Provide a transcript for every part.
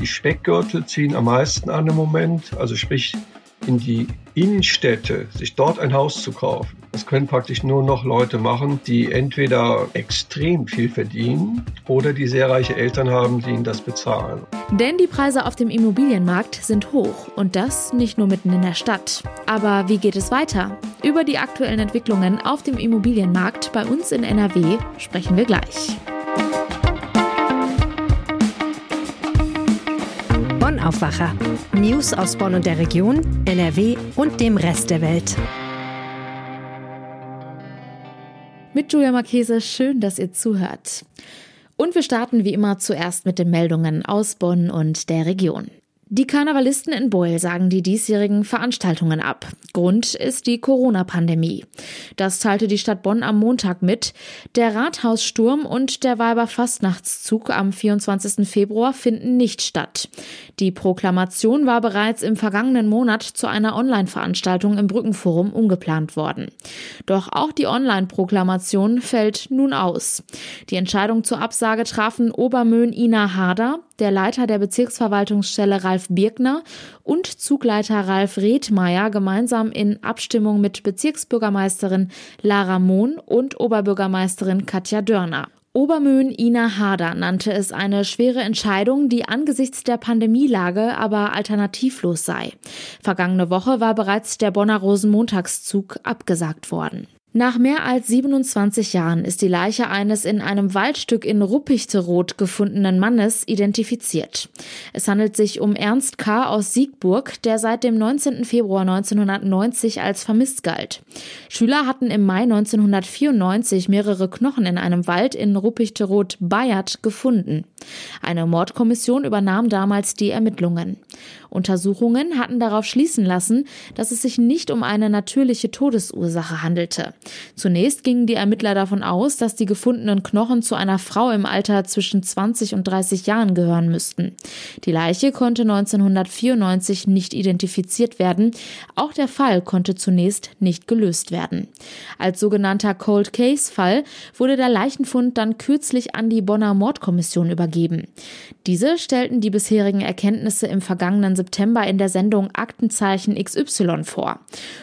Die Speckgürtel ziehen am meisten an im Moment, also sprich in die Innenstädte, sich dort ein Haus zu kaufen. Das können praktisch nur noch Leute machen, die entweder extrem viel verdienen oder die sehr reiche Eltern haben, die ihnen das bezahlen. Denn die Preise auf dem Immobilienmarkt sind hoch und das nicht nur mitten in der Stadt. Aber wie geht es weiter? Über die aktuellen Entwicklungen auf dem Immobilienmarkt bei uns in NRW sprechen wir gleich. Aufwacher. News aus Bonn und der Region, NRW und dem Rest der Welt. Mit Julia Marchese, schön, dass ihr zuhört. Und wir starten wie immer zuerst mit den Meldungen aus Bonn und der Region. Die Karnevalisten in Beul sagen die diesjährigen Veranstaltungen ab. Grund ist die Corona-Pandemie. Das teilte die Stadt Bonn am Montag mit. Der Rathaussturm und der Weiberfastnachtszug am 24. Februar finden nicht statt. Die Proklamation war bereits im vergangenen Monat zu einer Online-Veranstaltung im Brückenforum umgeplant worden. Doch auch die Online-Proklamation fällt nun aus. Die Entscheidung zur Absage trafen Obermöhn Ina Harder, der Leiter der Bezirksverwaltungsstelle Ralf Birkner und Zugleiter Ralf Redmeier gemeinsam in Abstimmung mit Bezirksbürgermeisterin Lara Mohn und Oberbürgermeisterin Katja Dörner. Obermöhn Ina Harder nannte es eine schwere Entscheidung, die angesichts der Pandemielage aber alternativlos sei. Vergangene Woche war bereits der Bonner Rosenmontagszug abgesagt worden. Nach mehr als 27 Jahren ist die Leiche eines in einem Waldstück in Ruppichteroth gefundenen Mannes identifiziert. Es handelt sich um Ernst K. aus Siegburg, der seit dem 19. Februar 1990 als vermisst galt. Schüler hatten im Mai 1994 mehrere Knochen in einem Wald in Ruppichteroth-Bayert gefunden. Eine Mordkommission übernahm damals die Ermittlungen. Untersuchungen hatten darauf schließen lassen, dass es sich nicht um eine natürliche Todesursache handelte. Zunächst gingen die Ermittler davon aus, dass die gefundenen Knochen zu einer Frau im Alter zwischen 20 und 30 Jahren gehören müssten. Die Leiche konnte 1994 nicht identifiziert werden. Auch der Fall konnte zunächst nicht gelöst werden. Als sogenannter Cold Case Fall wurde der Leichenfund dann kürzlich an die Bonner Mordkommission übergeben. Diese stellten die bisherigen Erkenntnisse im vergangenen September in der Sendung Aktenzeichen XY vor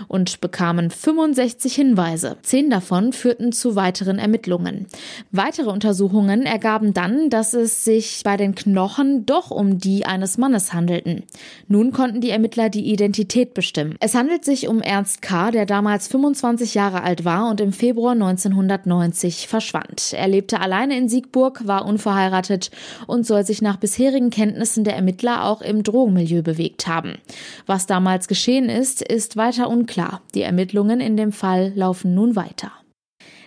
und bekamen 65 Hinweise. Zehn davon führten zu weiteren Ermittlungen. Weitere Untersuchungen ergaben dann, dass es sich bei den Knochen doch um die eines Mannes handelten. Nun konnten die Ermittler die Identität bestimmen. Es handelt sich um Ernst K., der damals 25 Jahre alt war und im Februar 1990 verschwand. Er lebte alleine in Siegburg, war unverheiratet und soll sich nach bisherigen Kenntnissen der Ermittler auch im Drogenmilieu bewegt haben. Was damals geschehen ist, ist weiter unklar. Die Ermittlungen in dem Fall laufen nun weiter.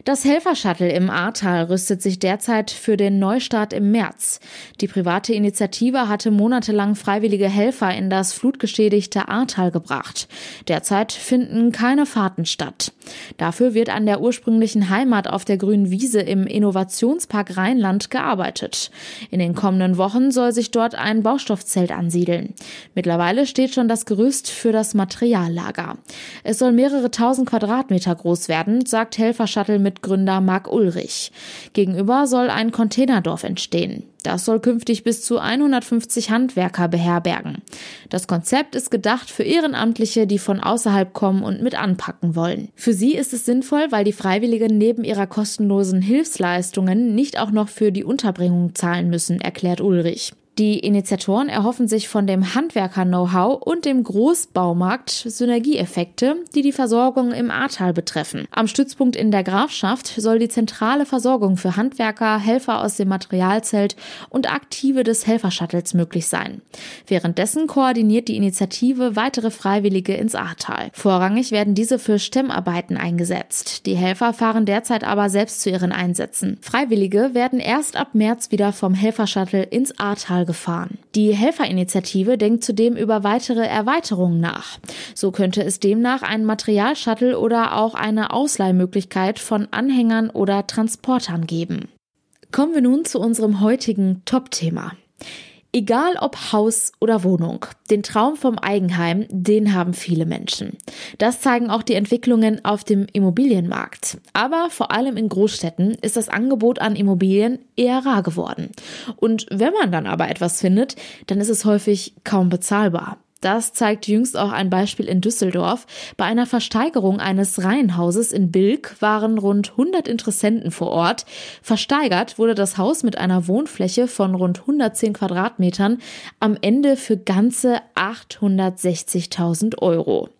Das Helfershuttle im Ahrtal rüstet sich derzeit für den Neustart im März. Die private Initiative hatte monatelang freiwillige Helfer in das flutgeschädigte Ahrtal gebracht. Derzeit finden keine Fahrten statt. Dafür wird an der ursprünglichen Heimat auf der grünen Wiese im Innovationspark Rheinland gearbeitet. In den kommenden Wochen soll sich dort ein Baustoffzelt ansiedeln. Mittlerweile steht schon das Gerüst für das Materiallager. Es soll mehrere tausend Quadratmeter groß werden, sagt Helfershuttle mit Mitgründer Marc Ulrich. Gegenüber soll ein Containerdorf entstehen. Das soll künftig bis zu 150 Handwerker beherbergen. Das Konzept ist gedacht für Ehrenamtliche, die von außerhalb kommen und mit anpacken wollen. Für sie ist es sinnvoll, weil die Freiwilligen neben ihrer kostenlosen Hilfsleistungen nicht auch noch für die Unterbringung zahlen müssen, erklärt Ulrich. Die Initiatoren erhoffen sich von dem Handwerker-Know-how und dem Großbaumarkt Synergieeffekte, die die Versorgung im Ahrtal betreffen. Am Stützpunkt in der Grafschaft soll die zentrale Versorgung für Handwerker, Helfer aus dem Materialzelt und Aktive des Helfershuttles möglich sein. Währenddessen koordiniert die Initiative weitere Freiwillige ins Ahrtal. Vorrangig werden diese für Stemmarbeiten eingesetzt. Die Helfer fahren derzeit aber selbst zu ihren Einsätzen. Freiwillige werden erst ab März wieder vom Helfershuttle ins Ahrtal gefahren. Die Helferinitiative denkt zudem über weitere Erweiterungen nach. So könnte es demnach einen Materialshuttle oder auch eine Ausleihmöglichkeit von Anhängern oder Transportern geben. Kommen wir nun zu unserem heutigen Top-Thema. Egal ob Haus oder Wohnung, den Traum vom Eigenheim, den haben viele Menschen. Das zeigen auch die Entwicklungen auf dem Immobilienmarkt. Aber vor allem in Großstädten ist das Angebot an Immobilien eher rar geworden. Und wenn man dann aber etwas findet, dann ist es häufig kaum bezahlbar. Das zeigt jüngst auch ein Beispiel in Düsseldorf. Bei einer Versteigerung eines Reihenhauses in Bilk waren rund 100 Interessenten vor Ort. Versteigert wurde das Haus mit einer Wohnfläche von rund 110 Quadratmetern am Ende für ganze 860.000 Euro.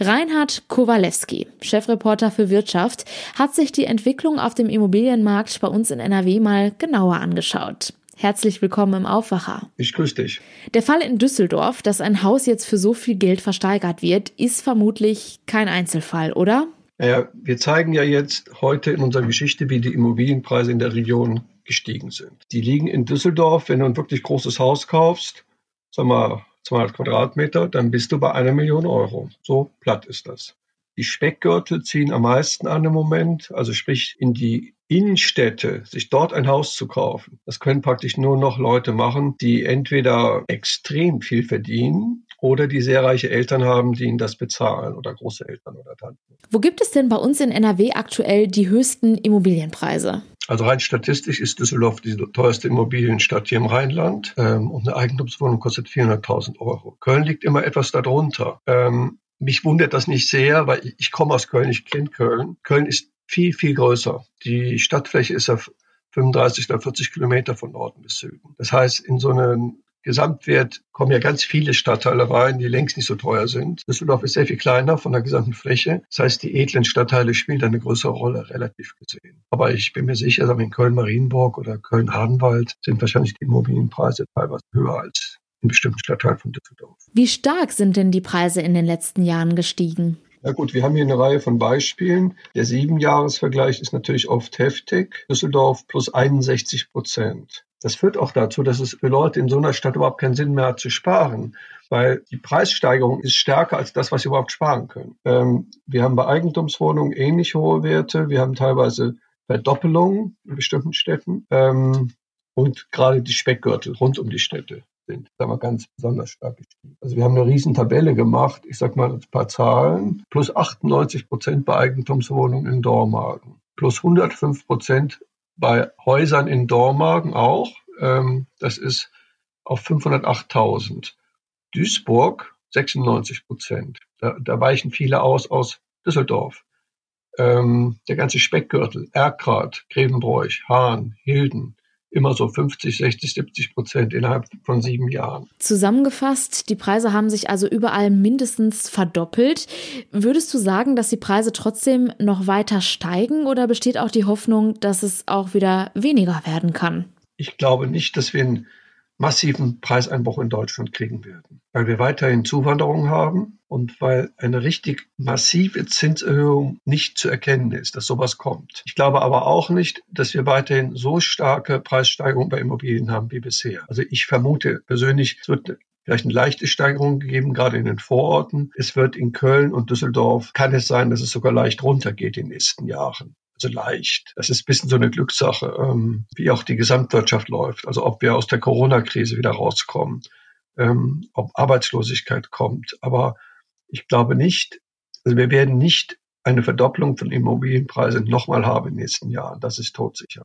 Reinhard Kowalewski, Chefreporter für Wirtschaft, hat sich die Entwicklung auf dem Immobilienmarkt bei uns in NRW mal genauer angeschaut. Herzlich willkommen im Aufwacher. Ich grüße dich. Der Fall in Düsseldorf, dass ein Haus jetzt für so viel Geld versteigert wird, ist vermutlich kein Einzelfall, oder? Naja, wir zeigen ja jetzt heute in unserer Geschichte, wie die Immobilienpreise in der Region gestiegen sind. Die liegen in Düsseldorf, wenn du ein wirklich großes Haus kaufst, sag mal 200 Quadratmeter, dann bist du bei einer Million Euro. So platt ist das. Die Speckgürtel ziehen am meisten an im Moment, also sprich in die Innenstädte, sich dort ein Haus zu kaufen. Das können praktisch nur noch Leute machen, die entweder extrem viel verdienen oder die sehr reiche Eltern haben, die ihnen das bezahlen oder Großeltern oder Tanten. Wo gibt es denn bei uns in NRW aktuell die höchsten Immobilienpreise? Also rein statistisch ist Düsseldorf die teuerste Immobilienstadt hier im Rheinland ähm, und eine Eigentumswohnung kostet 400.000 Euro. Köln liegt immer etwas darunter. Ähm, mich wundert das nicht sehr, weil ich, ich komme aus Köln, ich kenne Köln. Köln ist viel, viel größer. Die Stadtfläche ist auf 35 oder 40 Kilometer von Norden bis Süden. Das heißt, in so einen Gesamtwert kommen ja ganz viele Stadtteile rein, die längst nicht so teuer sind. Düsseldorf ist sehr viel kleiner von der gesamten Fläche. Das heißt, die edlen Stadtteile spielen da eine größere Rolle, relativ gesehen. Aber ich bin mir sicher, in Köln-Marienburg oder Köln-Hardenwald sind wahrscheinlich die Immobilienpreise teilweise höher als in bestimmten Stadtteilen von Düsseldorf. Wie stark sind denn die Preise in den letzten Jahren gestiegen? Na gut, wir haben hier eine Reihe von Beispielen. Der Siebenjahresvergleich ist natürlich oft heftig. Düsseldorf plus 61 Prozent. Das führt auch dazu, dass es für Leute in so einer Stadt überhaupt keinen Sinn mehr hat zu sparen, weil die Preissteigerung ist stärker als das, was sie überhaupt sparen können. Ähm, wir haben bei Eigentumswohnungen ähnlich hohe Werte. Wir haben teilweise Verdoppelungen in bestimmten Städten. Ähm, und gerade die Speckgürtel rund um die Städte sind, sagen wir, ganz besonders stark gestiegen. Also wir haben eine riesen Tabelle gemacht, ich sag mal ein paar Zahlen, plus 98 Prozent bei Eigentumswohnungen in Dormagen, plus 105 Prozent bei Häusern in Dormagen auch, ähm, das ist auf 508.000. Duisburg 96 Prozent, da, da weichen viele aus aus Düsseldorf. Ähm, der ganze Speckgürtel, Erkrath, Grevenbroich, Hahn, Hilden, immer so 50, 60, 70 Prozent innerhalb von sieben Jahren. Zusammengefasst, die Preise haben sich also überall mindestens verdoppelt. Würdest du sagen, dass die Preise trotzdem noch weiter steigen oder besteht auch die Hoffnung, dass es auch wieder weniger werden kann? Ich glaube nicht, dass wir in massiven Preiseinbruch in Deutschland kriegen werden, weil wir weiterhin Zuwanderung haben und weil eine richtig massive Zinserhöhung nicht zu erkennen ist, dass sowas kommt. Ich glaube aber auch nicht, dass wir weiterhin so starke Preissteigerungen bei Immobilien haben wie bisher. Also ich vermute persönlich, es wird vielleicht eine leichte Steigerung gegeben, gerade in den Vororten. Es wird in Köln und Düsseldorf, kann es sein, dass es sogar leicht runtergeht in den nächsten Jahren so leicht. Das ist ein bisschen so eine Glückssache, ähm, wie auch die Gesamtwirtschaft läuft. Also ob wir aus der Corona-Krise wieder rauskommen, ähm, ob Arbeitslosigkeit kommt. Aber ich glaube nicht, also wir werden nicht eine Verdopplung von Immobilienpreisen nochmal haben in den nächsten Jahren. Das ist todsicher.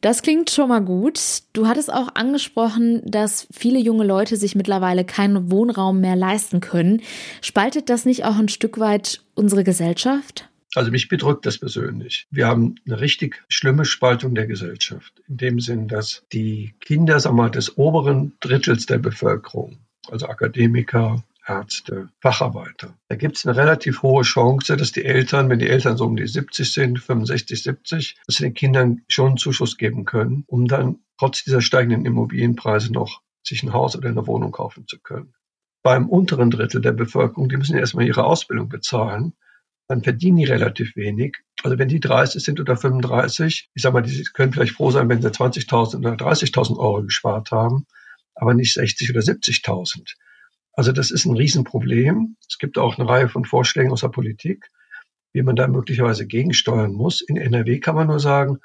Das klingt schon mal gut. Du hattest auch angesprochen, dass viele junge Leute sich mittlerweile keinen Wohnraum mehr leisten können. Spaltet das nicht auch ein Stück weit unsere Gesellschaft? Also mich bedrückt das persönlich. Wir haben eine richtig schlimme Spaltung der Gesellschaft. In dem Sinn, dass die Kinder, sagen wir des oberen Drittels der Bevölkerung, also Akademiker, Ärzte, Facharbeiter. Da gibt es eine relativ hohe Chance, dass die Eltern, wenn die Eltern so um die 70 sind, 65, 70, dass sie den Kindern schon einen Zuschuss geben können, um dann trotz dieser steigenden Immobilienpreise noch sich ein Haus oder eine Wohnung kaufen zu können. Beim unteren Drittel der Bevölkerung, die müssen erstmal ihre Ausbildung bezahlen dann verdienen die relativ wenig. Also wenn die 30 sind oder 35, ich sag mal, die können vielleicht froh sein, wenn sie 20.000 oder 30.000 Euro gespart haben, aber nicht 60 oder 70.000. Also das ist ein Riesenproblem. Es gibt auch eine Reihe von Vorschlägen aus der Politik, wie man da möglicherweise gegensteuern muss. In NRW kann man nur sagen,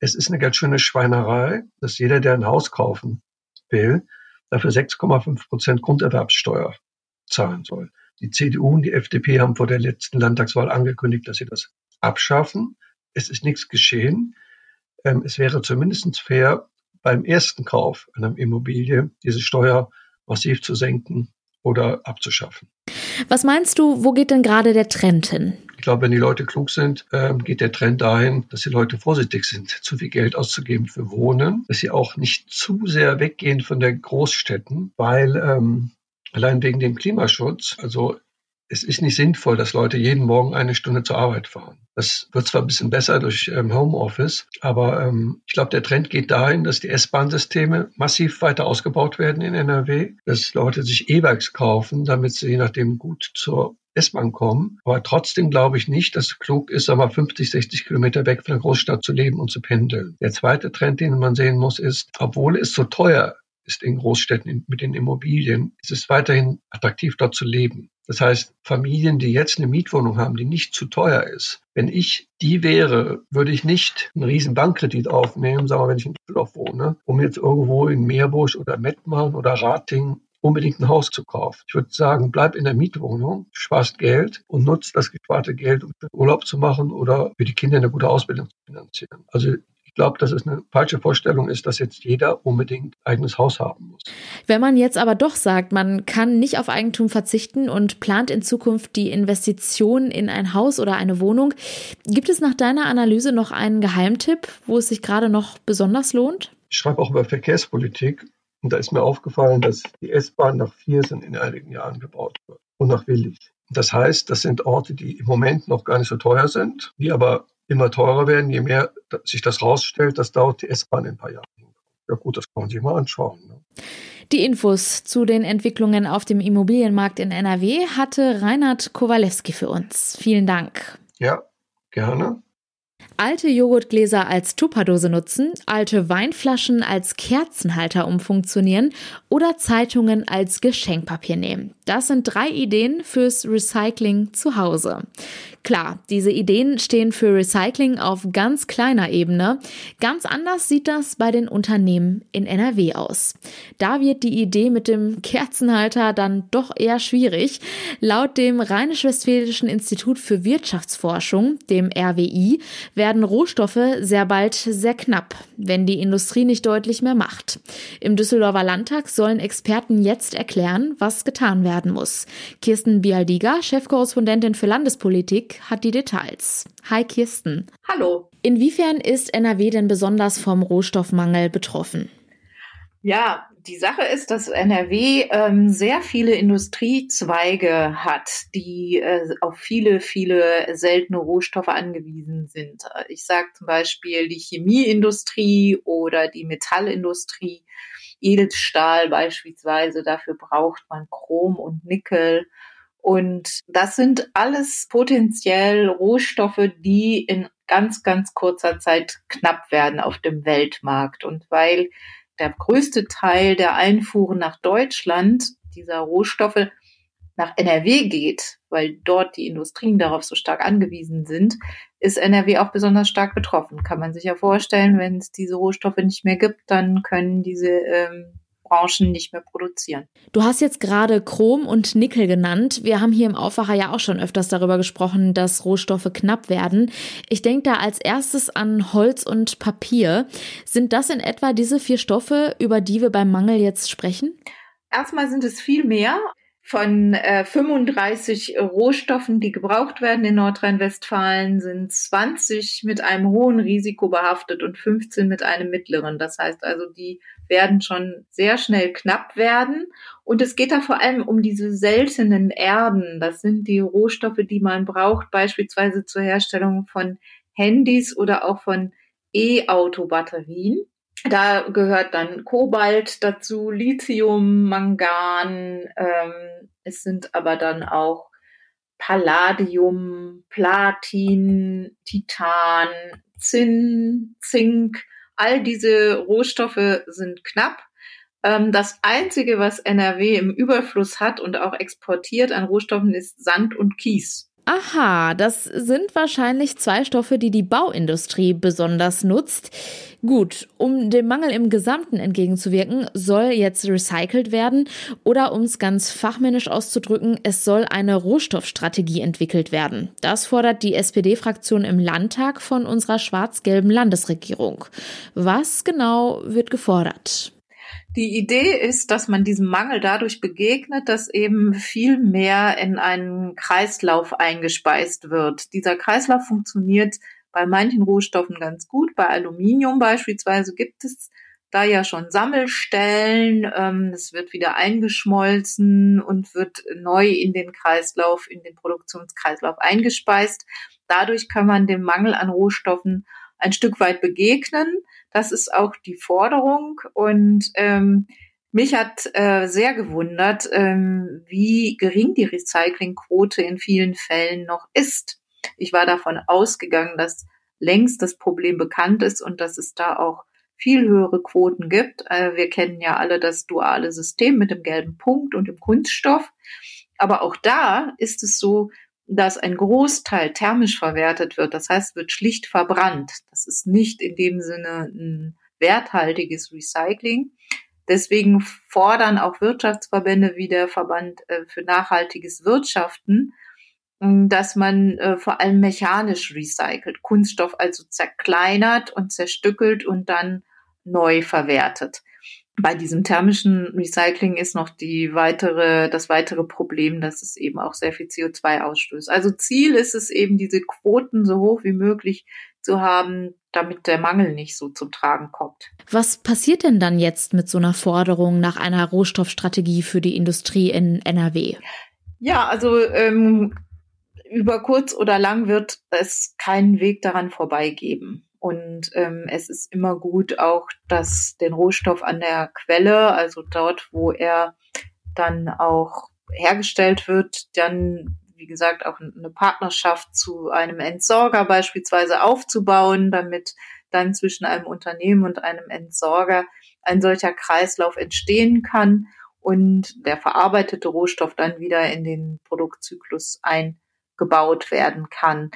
es ist eine ganz schöne Schweinerei, dass jeder, der ein Haus kaufen will, dafür 6,5 Prozent Grunderwerbssteuer zahlen soll. Die CDU und die FDP haben vor der letzten Landtagswahl angekündigt, dass sie das abschaffen. Es ist nichts geschehen. Ähm, es wäre zumindest fair, beim ersten Kauf einer Immobilie diese Steuer massiv zu senken oder abzuschaffen. Was meinst du, wo geht denn gerade der Trend hin? Ich glaube, wenn die Leute klug sind, ähm, geht der Trend dahin, dass die Leute vorsichtig sind, zu viel Geld auszugeben für Wohnen, dass sie auch nicht zu sehr weggehen von der Großstädten, weil ähm, allein wegen dem Klimaschutz, also es ist nicht sinnvoll, dass Leute jeden Morgen eine Stunde zur Arbeit fahren. Das wird zwar ein bisschen besser durch ähm, Homeoffice, aber ähm, ich glaube, der Trend geht dahin, dass die S-Bahn-Systeme massiv weiter ausgebaut werden in NRW, dass Leute sich E-Bikes kaufen, damit sie je nachdem gut zur S-Bahn kommen. Aber trotzdem glaube ich nicht, dass es klug ist, aber 50, 60 Kilometer weg von der Großstadt zu leben und zu pendeln. Der zweite Trend, den man sehen muss, ist, obwohl es so teuer ist in Großstädten mit den Immobilien, ist es weiterhin attraktiv, dort zu leben. Das heißt, Familien, die jetzt eine Mietwohnung haben, die nicht zu teuer ist, wenn ich die wäre, würde ich nicht einen riesen Bankkredit aufnehmen, sagen wir, wenn ich in Düsseldorf wohne, um jetzt irgendwo in Meerbusch oder Mettmann oder Rating unbedingt ein Haus zu kaufen. Ich würde sagen, bleib in der Mietwohnung, sparst Geld und nutzt das gesparte Geld, um Urlaub zu machen oder für die Kinder eine gute Ausbildung zu finanzieren. Also glaube, dass es eine falsche Vorstellung ist, dass jetzt jeder unbedingt eigenes Haus haben muss. Wenn man jetzt aber doch sagt, man kann nicht auf Eigentum verzichten und plant in Zukunft die Investition in ein Haus oder eine Wohnung, gibt es nach deiner Analyse noch einen Geheimtipp, wo es sich gerade noch besonders lohnt? Ich schreibe auch über Verkehrspolitik und da ist mir aufgefallen, dass die S-Bahn nach Viersen in einigen Jahren gebaut wird und nach Willig. Das heißt, das sind Orte, die im Moment noch gar nicht so teuer sind, die aber immer teurer werden, je mehr sich das rausstellt, das dauert die S-Bahn in ein paar Jahren. Ja gut, das kann man sich mal anschauen. Ne? Die Infos zu den Entwicklungen auf dem Immobilienmarkt in NRW hatte Reinhard Kowalewski für uns. Vielen Dank. Ja, gerne. Alte Joghurtgläser als Tupperdose nutzen, alte Weinflaschen als Kerzenhalter umfunktionieren oder Zeitungen als Geschenkpapier nehmen. Das sind drei Ideen fürs Recycling zu Hause. Klar, diese Ideen stehen für Recycling auf ganz kleiner Ebene. Ganz anders sieht das bei den Unternehmen in NRW aus. Da wird die Idee mit dem Kerzenhalter dann doch eher schwierig. Laut dem Rheinisch-Westfälischen Institut für Wirtschaftsforschung, dem RWI, werden Rohstoffe sehr bald sehr knapp, wenn die Industrie nicht deutlich mehr macht. Im Düsseldorfer Landtag sollen Experten jetzt erklären, was getan werden muss. Kirsten Bialdiga, Chefkorrespondentin für Landespolitik, hat die Details. Hi Kirsten. Hallo. Inwiefern ist NRW denn besonders vom Rohstoffmangel betroffen? Ja, die Sache ist, dass NRW ähm, sehr viele Industriezweige hat, die äh, auf viele, viele seltene Rohstoffe angewiesen sind. Ich sage zum Beispiel die Chemieindustrie oder die Metallindustrie. Edelstahl beispielsweise, dafür braucht man Chrom und Nickel. Und das sind alles potenziell Rohstoffe, die in ganz, ganz kurzer Zeit knapp werden auf dem Weltmarkt. Und weil der größte Teil der Einfuhren nach Deutschland dieser Rohstoffe nach NRW geht, weil dort die Industrien darauf so stark angewiesen sind, ist NRW auch besonders stark betroffen. Kann man sich ja vorstellen, wenn es diese Rohstoffe nicht mehr gibt, dann können diese ähm, Branchen nicht mehr produzieren. Du hast jetzt gerade Chrom und Nickel genannt. Wir haben hier im Aufwacher ja auch schon öfters darüber gesprochen, dass Rohstoffe knapp werden. Ich denke da als erstes an Holz und Papier. Sind das in etwa diese vier Stoffe, über die wir beim Mangel jetzt sprechen? Erstmal sind es viel mehr von äh, 35 Rohstoffen, die gebraucht werden in Nordrhein-Westfalen, sind 20 mit einem hohen Risiko behaftet und 15 mit einem mittleren. Das heißt also, die werden schon sehr schnell knapp werden. Und es geht da vor allem um diese seltenen Erden. Das sind die Rohstoffe, die man braucht, beispielsweise zur Herstellung von Handys oder auch von E-Auto-Batterien. Da gehört dann Kobalt dazu, Lithium, Mangan. Ähm, es sind aber dann auch Palladium, Platin, Titan, Zinn, Zink. All diese Rohstoffe sind knapp. Ähm, das Einzige, was NRW im Überfluss hat und auch exportiert an Rohstoffen, ist Sand und Kies. Aha, das sind wahrscheinlich zwei Stoffe, die die Bauindustrie besonders nutzt. Gut, um dem Mangel im Gesamten entgegenzuwirken, soll jetzt recycelt werden oder um es ganz fachmännisch auszudrücken, es soll eine Rohstoffstrategie entwickelt werden. Das fordert die SPD-Fraktion im Landtag von unserer schwarz-gelben Landesregierung. Was genau wird gefordert? Die Idee ist, dass man diesem Mangel dadurch begegnet, dass eben viel mehr in einen Kreislauf eingespeist wird. Dieser Kreislauf funktioniert bei manchen Rohstoffen ganz gut. Bei Aluminium beispielsweise gibt es da ja schon Sammelstellen. Ähm, es wird wieder eingeschmolzen und wird neu in den Kreislauf, in den Produktionskreislauf eingespeist. Dadurch kann man dem Mangel an Rohstoffen ein Stück weit begegnen. Das ist auch die Forderung und ähm, mich hat äh, sehr gewundert, ähm, wie gering die Recyclingquote in vielen Fällen noch ist. Ich war davon ausgegangen, dass längst das Problem bekannt ist und dass es da auch viel höhere Quoten gibt. Äh, wir kennen ja alle das duale System mit dem gelben Punkt und dem Kunststoff. Aber auch da ist es so, dass ein Großteil thermisch verwertet wird. Das heißt, wird schlicht verbrannt. Das ist nicht in dem Sinne ein werthaltiges Recycling. Deswegen fordern auch Wirtschaftsverbände wie der Verband äh, für nachhaltiges Wirtschaften, dass man äh, vor allem mechanisch recycelt, Kunststoff also zerkleinert und zerstückelt und dann neu verwertet bei diesem thermischen Recycling ist noch die weitere, das weitere Problem, dass es eben auch sehr viel CO2 ausstößt. Also Ziel ist es eben, diese Quoten so hoch wie möglich zu haben, damit der Mangel nicht so zum Tragen kommt. Was passiert denn dann jetzt mit so einer Forderung nach einer Rohstoffstrategie für die Industrie in NRW? Ja, also ähm, über kurz oder lang wird es keinen Weg daran vorbeigeben. Und ähm, es ist immer gut auch, dass den Rohstoff an der Quelle, also dort, wo er dann auch hergestellt wird, dann, wie gesagt, auch eine Partnerschaft zu einem Entsorger beispielsweise aufzubauen, damit dann zwischen einem Unternehmen und einem Entsorger ein solcher Kreislauf entstehen kann und der verarbeitete Rohstoff dann wieder in den Produktzyklus eingebaut werden kann.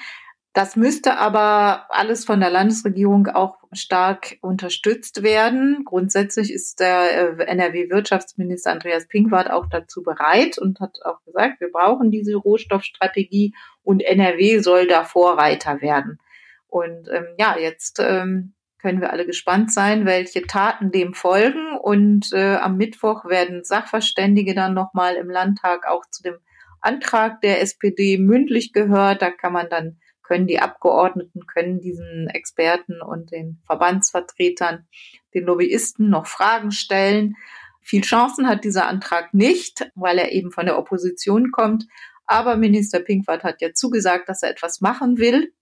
Das müsste aber alles von der Landesregierung auch stark unterstützt werden. Grundsätzlich ist der äh, NRW-Wirtschaftsminister Andreas Pinkwart auch dazu bereit und hat auch gesagt, wir brauchen diese Rohstoffstrategie und NRW soll da Vorreiter werden. Und ähm, ja, jetzt ähm, können wir alle gespannt sein, welche Taten dem folgen. Und äh, am Mittwoch werden Sachverständige dann nochmal im Landtag auch zu dem Antrag der SPD mündlich gehört. Da kann man dann können die Abgeordneten, können diesen Experten und den Verbandsvertretern, den Lobbyisten noch Fragen stellen. Viel Chancen hat dieser Antrag nicht, weil er eben von der Opposition kommt. Aber Minister Pinkwart hat ja zugesagt, dass er etwas machen will.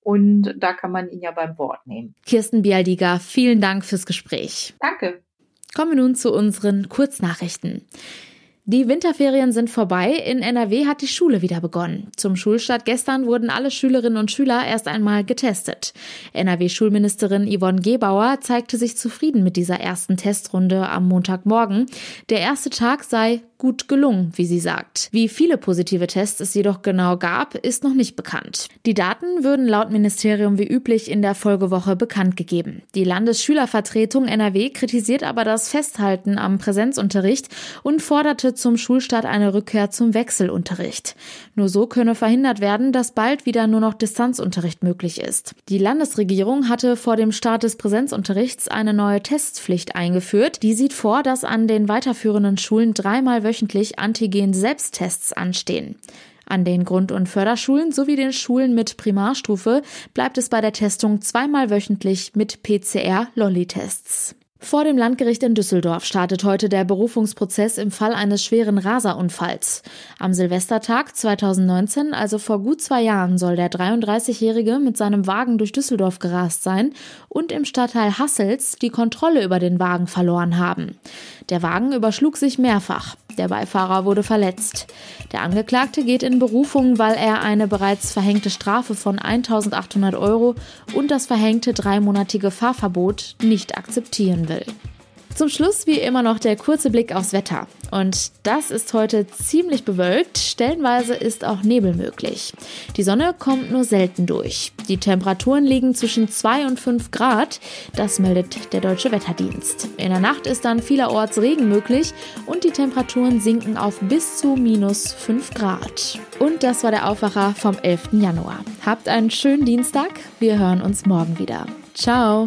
Und da kann man ihn ja beim Wort nehmen. Kirsten Bialdiger, vielen Dank fürs Gespräch. Danke. Kommen wir nun zu unseren Kurznachrichten. Die Winterferien sind vorbei. In NRW hat die Schule wieder begonnen. Zum Schulstart gestern wurden alle Schülerinnen und Schüler erst einmal getestet. NRW-Schulministerin Yvonne Gebauer zeigte sich zufrieden mit dieser ersten Testrunde am Montagmorgen. Der erste Tag sei gut gelungen, wie sie sagt. Wie viele positive Tests es jedoch genau gab, ist noch nicht bekannt. Die Daten würden laut Ministerium wie üblich in der Folgewoche bekannt gegeben. Die Landesschülervertretung NRW kritisiert aber das Festhalten am Präsenzunterricht und forderte zum Schulstart eine Rückkehr zum Wechselunterricht. Nur so könne verhindert werden, dass bald wieder nur noch Distanzunterricht möglich ist. Die Landesregierung hatte vor dem Start des Präsenzunterrichts eine neue Testpflicht eingeführt. Die sieht vor, dass an den weiterführenden Schulen dreimal wöchentlich Antigen-Selbsttests anstehen. An den Grund- und Förderschulen sowie den Schulen mit Primarstufe bleibt es bei der Testung zweimal wöchentlich mit PCR-Lolli-Tests. Vor dem Landgericht in Düsseldorf startet heute der Berufungsprozess im Fall eines schweren Raserunfalls. Am Silvestertag 2019, also vor gut zwei Jahren, soll der 33-Jährige mit seinem Wagen durch Düsseldorf gerast sein und im Stadtteil Hassels die Kontrolle über den Wagen verloren haben. Der Wagen überschlug sich mehrfach. Der Beifahrer wurde verletzt. Der Angeklagte geht in Berufung, weil er eine bereits verhängte Strafe von 1800 Euro und das verhängte dreimonatige Fahrverbot nicht akzeptieren will. Zum Schluss wie immer noch der kurze Blick aufs Wetter. Und das ist heute ziemlich bewölkt, stellenweise ist auch Nebel möglich. Die Sonne kommt nur selten durch. Die Temperaturen liegen zwischen 2 und 5 Grad, das meldet der Deutsche Wetterdienst. In der Nacht ist dann vielerorts Regen möglich und die Temperaturen sinken auf bis zu minus 5 Grad. Und das war der Aufwacher vom 11. Januar. Habt einen schönen Dienstag, wir hören uns morgen wieder. Ciao!